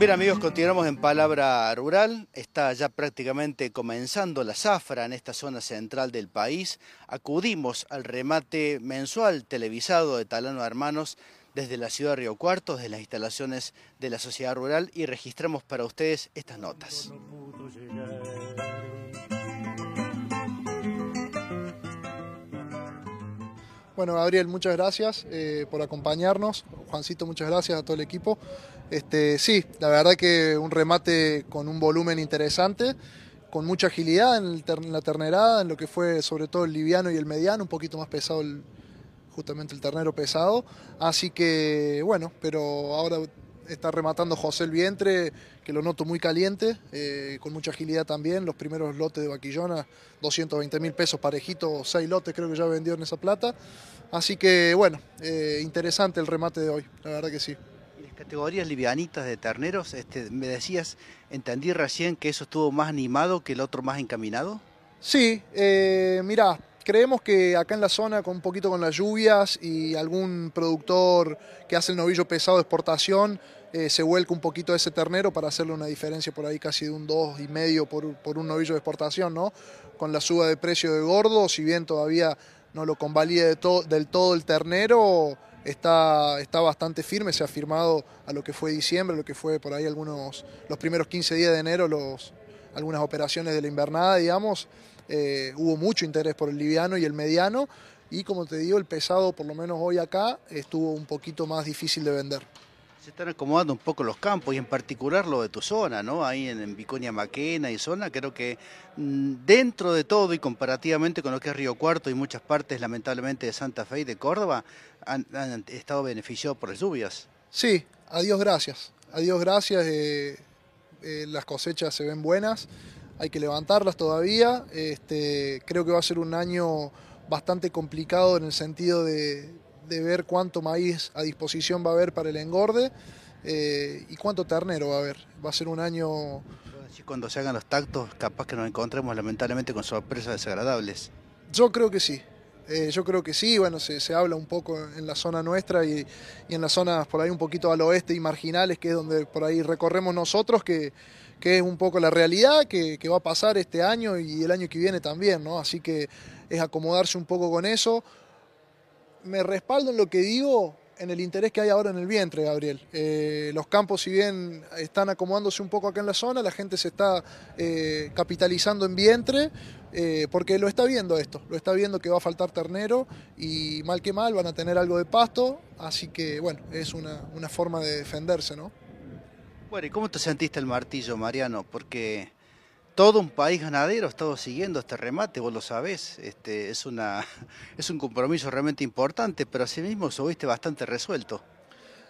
Bien amigos, continuamos en Palabra Rural. Está ya prácticamente comenzando la zafra en esta zona central del país. Acudimos al remate mensual televisado de Talano Hermanos desde la ciudad de Río Cuarto, desde las instalaciones de la sociedad rural y registramos para ustedes estas notas. Bueno, Gabriel, muchas gracias eh, por acompañarnos. Juancito, muchas gracias a todo el equipo. Este, sí, la verdad que un remate con un volumen interesante, con mucha agilidad en, la ternerada, en lo que fue sobre todo el liviano y el mediano, un poquito más pesado justamente el ternero pesado. Así que bueno, pero ahora está rematando José el vientre, que lo noto muy caliente, eh, con mucha agilidad también. Los primeros lotes de vaquillona, 220 mil pesos parejito, 6 lotes creo que ya vendió en esa plata. Así que bueno, eh, interesante el remate de hoy, la verdad que sí. ¿Y las categorías livianitas de terneros, este, me decías, entendí recién que eso estuvo más animado que el otro más encaminado? Sí, eh, mirá, creemos que acá en la zona, con un poquito con las lluvias y algún productor que hace el novillo pesado de exportación, eh, se vuelca un poquito ese ternero para hacerle una diferencia por ahí casi de un 2,5 por, por un novillo de exportación, ¿no? Con la suba de precio de gordo, si bien todavía no lo convalide del todo el ternero, está, está bastante firme, se ha firmado a lo que fue diciembre, lo que fue por ahí algunos, los primeros 15 días de enero, los, algunas operaciones de la invernada, digamos, eh, hubo mucho interés por el liviano y el mediano, y como te digo, el pesado, por lo menos hoy acá, estuvo un poquito más difícil de vender se están acomodando un poco los campos y en particular lo de tu zona, ¿no? Ahí en, Viconia Maquena y zona, creo que mm, dentro de todo y comparativamente con lo que es Río Cuarto y muchas partes lamentablemente de Santa Fe y de Córdoba, han, estado beneficiados por las lluvias. Sí, a Dios gracias. A Dios gracias, eh, eh, las cosechas se ven buenas, hay que levantarlas todavía. Este, creo que va a ser un año bastante complicado en el sentido de, de ver cuánto maíz a disposición va a haber para el engorde eh, y cuánto ternero va a haber. Va a ser un año... Cuando se hagan los tactos, capaz que nos encontremos lamentablemente con sorpresas desagradables. Yo creo que sí. Eh, yo creo que sí, bueno, se, habla un poco en la zona nuestra y, en las zonas por ahí un poquito al oeste y marginales, que es donde por ahí recorremos nosotros, que, es un poco la realidad que, que, va a pasar este año y el año que viene también, ¿no? Así que es acomodarse un poco con eso me respaldo en lo que digo en el interés que hay ahora en el vientre, Gabriel. Eh, los campos, si bien están acomodándose un poco acá en la zona, la gente se está eh, capitalizando en vientre, eh, porque lo está viendo esto, lo está viendo que va a faltar ternero y mal que mal van a tener algo de pasto, así que bueno, es una, una forma de defenderse, ¿no? Bueno, ¿y cómo te sentiste el martillo, Mariano? Porque todo un país ganadero ha estado siguiendo este remate, vos lo sabés, este, es, una, es un compromiso realmente importante, pero asimismo subiste bastante resuelto.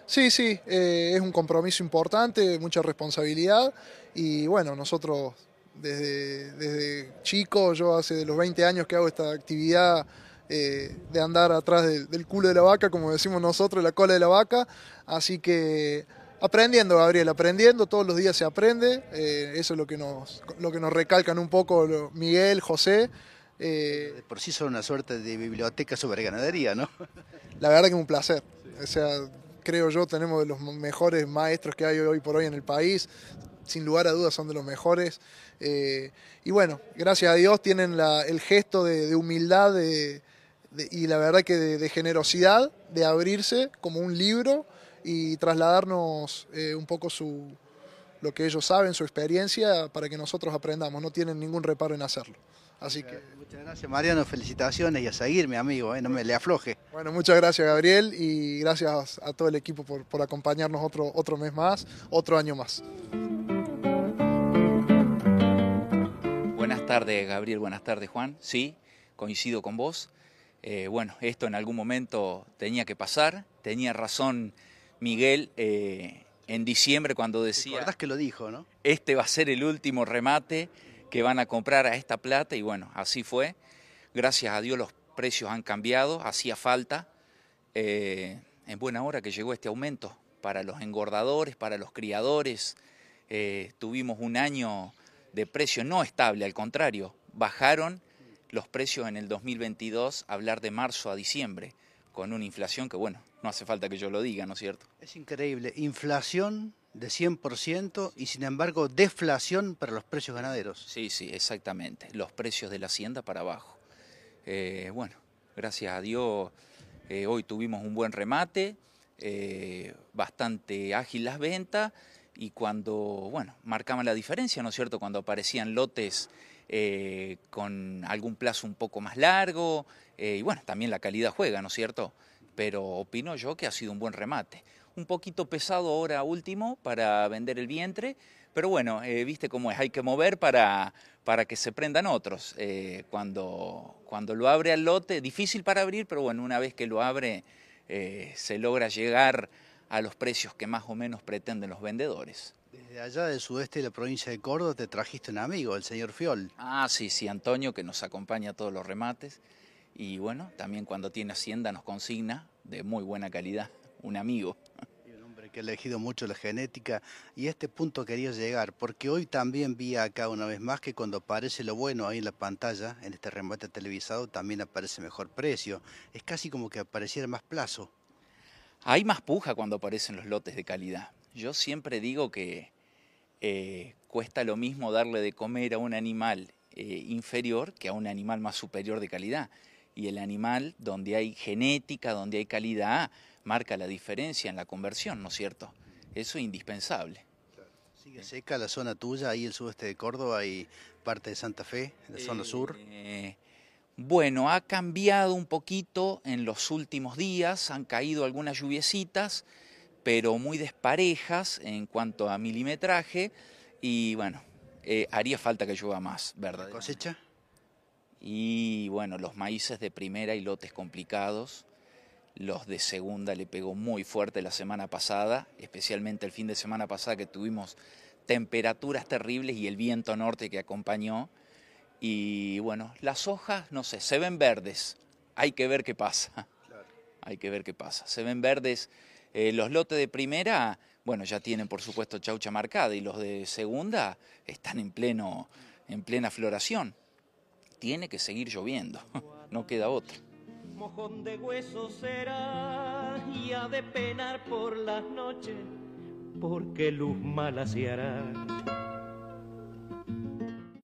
Sí, sí, eh, es un compromiso importante, mucha responsabilidad y bueno, nosotros desde, desde chico, yo hace de los 20 años que hago esta actividad eh, de andar atrás del culo de la vaca, como decimos nosotros, la cola de la vaca, así que Aprendiendo, Gabriel, aprendiendo, todos los días se aprende, eh, eso es lo que, nos, lo que nos recalcan un poco Miguel, José. Eh, Por sí son una suerte de biblioteca sobre ganadería, ¿no? La verdad que es un placer, o sea, creo yo tenemos de los mejores maestros que hay hoy por hoy en el país, sin lugar a dudas son de los mejores. Eh, y bueno, gracias a Dios tienen el gesto de, humildad y la verdad que de generosidad de abrirse como un libro y trasladarnos eh, un poco su, lo que ellos saben, su experiencia, para que nosotros aprendamos. No tienen ningún reparo en hacerlo. Así que... Muchas gracias Mariano, felicitaciones y a seguir mi amigo, eh, no me le afloje. Bueno, muchas gracias Gabriel y gracias a todo el equipo por, por acompañarnos otro, otro mes más, otro año más. Buenas tardes Gabriel, buenas tardes Juan, sí, coincido con vos. Eh, bueno, esto en algún momento tenía que pasar, tenía razón Miguel eh, en diciembre cuando decía... ¿Recuerdas que lo dijo, no? Este va a ser el último remate que van a comprar a esta plata y bueno, así fue. Gracias a Dios los precios han cambiado, hacía falta. Eh, en buena hora que llegó este aumento para los engordadores, para los criadores. Eh, tuvimos un año de precio no estable, al contrario, bajaron los precios en el 2022, hablar de marzo a diciembre, con una inflación que, bueno, no hace falta que yo lo diga, ¿no es cierto? Es increíble. Inflación De 100% y sin embargo deflación para los precios ganaderos. Sí, sí, exactamente. Los precios de la hacienda para abajo. Eh, bueno, gracias a Dios eh, hoy tuvimos un buen remate, eh, bastante ágil las ventas y cuando, bueno, marcaban la diferencia, ¿no es cierto? Cuando aparecían lotes con algún plazo un poco más largo y bueno, también la calidad juega, ¿no es cierto? Pero opino yo que ha sido un buen remate. Un poquito pesado ahora último para vender el vientre, pero bueno, eh, viste cómo es, hay que mover para, para que se prendan otros. Eh, cuando, cuando lo abre al lote, difícil para abrir, pero bueno, una vez que lo abre, eh, se logra llegar a los precios que más o menos pretenden los vendedores. Desde allá del sudeste de la provincia de Córdoba te trajiste un amigo, el señor Fiol. Ah, sí, sí, Antonio, que nos acompaña a todos los remates. Y bueno, también cuando tiene hacienda nos consigna de muy buena calidad, un amigo que ha elegido mucho la genética y a este punto quería llegar, porque hoy también vi acá una vez más que cuando aparece lo bueno ahí en la pantalla, en este remate televisado, también aparece mejor precio. Es casi como que apareciera más plazo. Hay más puja cuando aparecen los lotes de calidad. Yo siempre digo que eh, cuesta lo mismo darle de comer a un animal eh, inferior que a un animal más superior de calidad. Y el animal donde hay genética, donde hay calidad, marca la diferencia en la conversión, ¿no es cierto? Eso es indispensable. ¿Sigue seca la zona tuya, ahí el sudeste de Córdoba y parte de Santa Fe, la zona sur? Eh, bueno, ha cambiado un poquito en los últimos días, han caído algunas lluviecitas, pero muy desparejas en cuanto a milimetraje y bueno, eh, haría falta que llueva más, ¿verdad? ¿Cosecha? Y bueno, los maíces de primera y lotes complicados los de segunda le pegó muy fuerte la semana pasada, especialmente el fin de semana pasada que tuvimos temperaturas terribles y el viento norte que acompañó. Y bueno, las hojas, no sé, se ven verdes. Hay que ver qué pasa. Hay que ver qué pasa. Se ven verdes. Eh, los lotes de primera, bueno, ya tienen por supuesto chaucha marcada y los de segunda están en, pleno, en plena floración. Tiene que seguir lloviendo, no queda otra mojón de hueso será y ha de penar por las noches porque luz mala se hará.